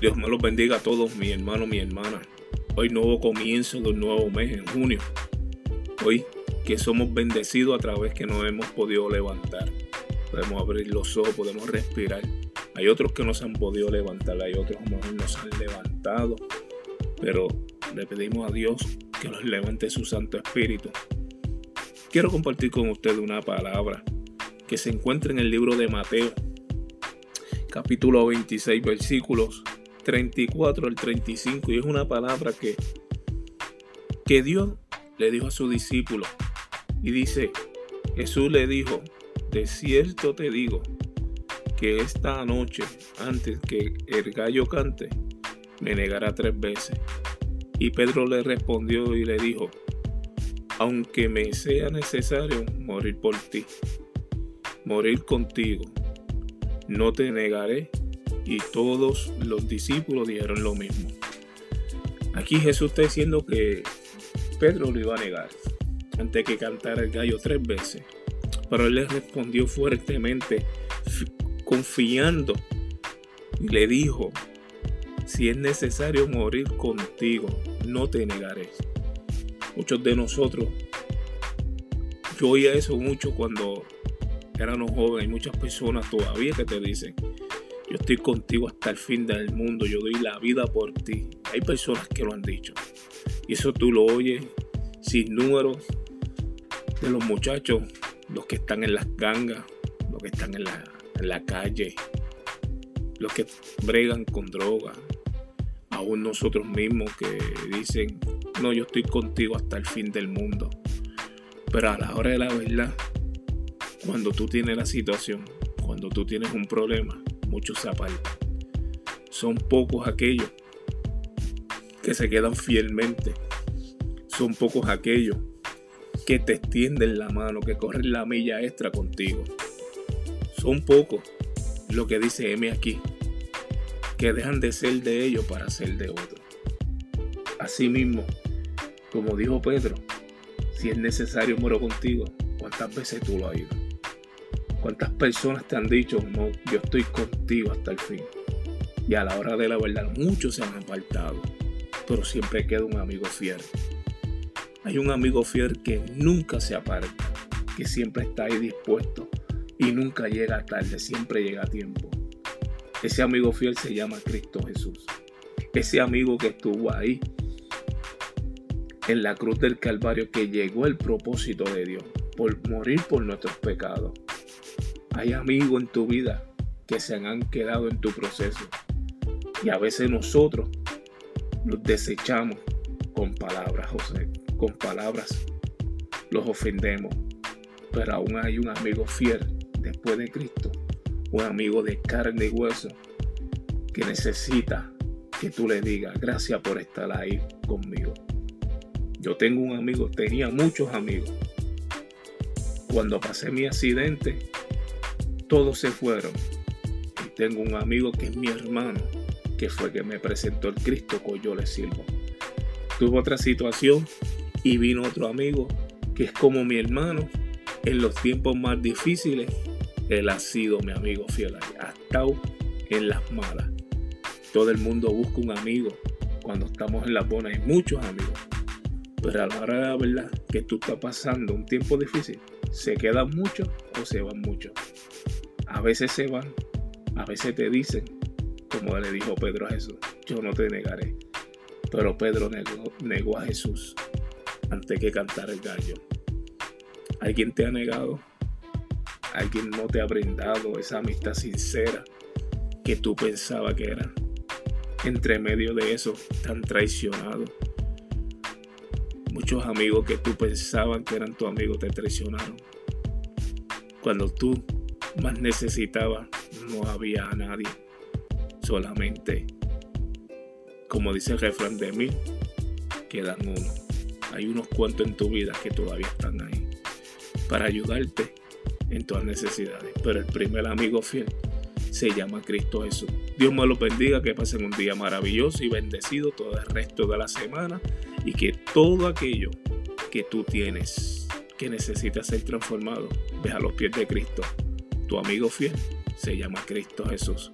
Dios me los bendiga a todos, mi hermano, mi hermana. Hoy nuevo comienzo de un nuevo mes en junio. Hoy que somos bendecidos a través que nos hemos podido levantar. Podemos abrir los ojos, podemos respirar. Hay otros que no se han podido levantar, hay otros que no nos han levantado. Pero le pedimos a Dios que nos levante su Santo Espíritu. Quiero compartir con ustedes una palabra que se encuentra en el libro de Mateo, capítulo 26, versículos 34 al 35 y es una palabra que, que Dios le dijo a su discípulo y dice, Jesús le dijo, de cierto te digo que esta noche, antes que el gallo cante, me negará tres veces. Y Pedro le respondió y le dijo, aunque me sea necesario morir por ti, morir contigo, no te negaré y todos los discípulos dijeron lo mismo. Aquí Jesús está diciendo que Pedro lo iba a negar antes que cantara el gallo tres veces. Pero él le respondió fuertemente, confiando, y le dijo, si es necesario morir contigo, no te negaré. Muchos de nosotros, yo oía eso mucho cuando éramos jóvenes, hay muchas personas todavía que te dicen, yo estoy contigo hasta el fin del mundo. Yo doy la vida por ti. Hay personas que lo han dicho. Y eso tú lo oyes sin números de los muchachos, los que están en las gangas, los que están en la, calle, los que bregan con droga, aún nosotros mismos que dicen, no, yo estoy contigo hasta el fin del mundo. Pero a la hora de la verdad, cuando tú tienes la situación, cuando tú tienes un problema, muchos se. Son pocos aquellos que se quedan fielmente. Son pocos aquellos que te extienden la mano, que corren la milla extra contigo. Son pocos lo que dice M aquí, que dejan de ser de ellos para ser de otros. Asimismo, como dijo Pedro, si es necesario muero contigo, ¿cuántas veces tú lo has ido? ¿Cuántas personas te han dicho, no, yo estoy contigo hasta el fin? Y a la hora de la verdad, muchos se han apartado, pero siempre queda un amigo fiel. Hay un amigo fiel que nunca se aparta, que siempre está ahí dispuesto y nunca llega tarde, siempre llega a tiempo. Ese amigo fiel se llama Cristo Jesús. Ese amigo que estuvo ahí en la cruz del Calvario, que llegó el propósito de Dios, por morir por nuestros pecados hay amigos en tu vida que se han quedado en tu proceso. Y a veces nosotros los desechamos con palabras, José. Con palabras los ofendemos. Pero aún hay un amigo fiel después de Cristo. Un amigo de carne y hueso que necesita que tú le digas gracias por estar ahí conmigo. Yo tengo un amigo, tenía muchos amigos. Cuando pasé mi accidente, todos se fueron. Y tengo un amigo que es mi hermano, que fue que me presentó el Cristo que yo le sirvo. Tuve otra situación y vino otro amigo que es como mi hermano. En los tiempos más difíciles, él ha sido mi amigo fiel. Ha estado en las malas. Todo el mundo busca un amigo. Cuando estamos en la buenas hay muchos amigos. Pero a la hora de la verdad que tú estás pasando un tiempo difícil, se quedan muchos o se van muchos. A veces se van, a veces te dicen, como le dijo Pedro a Jesús, yo no te negaré. Pero Pedro negó, a Jesús antes que cantar el gallo. ¿Alguien te ha negado? ¿Alguien no te ha brindado esa amistad sincera que tú pensabas que era? Entre medio de eso, tan traicionado. Muchos amigos que tú pensabas que eran tu amigo te traicionaron. Cuando tú más necesitaba, no había a nadie. Solamente, como dice el refrán de mí, quedan uno. Hay unos cuantos en tu vida que todavía están ahí para ayudarte en tus necesidades. Pero el primer amigo fiel se llama Cristo Jesús. Dios me lo bendiga, que pasen un día maravilloso y bendecido todo el resto de la semana y que todo aquello que tú tienes que necesita ser transformado, ve a los pies de Cristo tu amigo fiel se llama Cristo Jesús.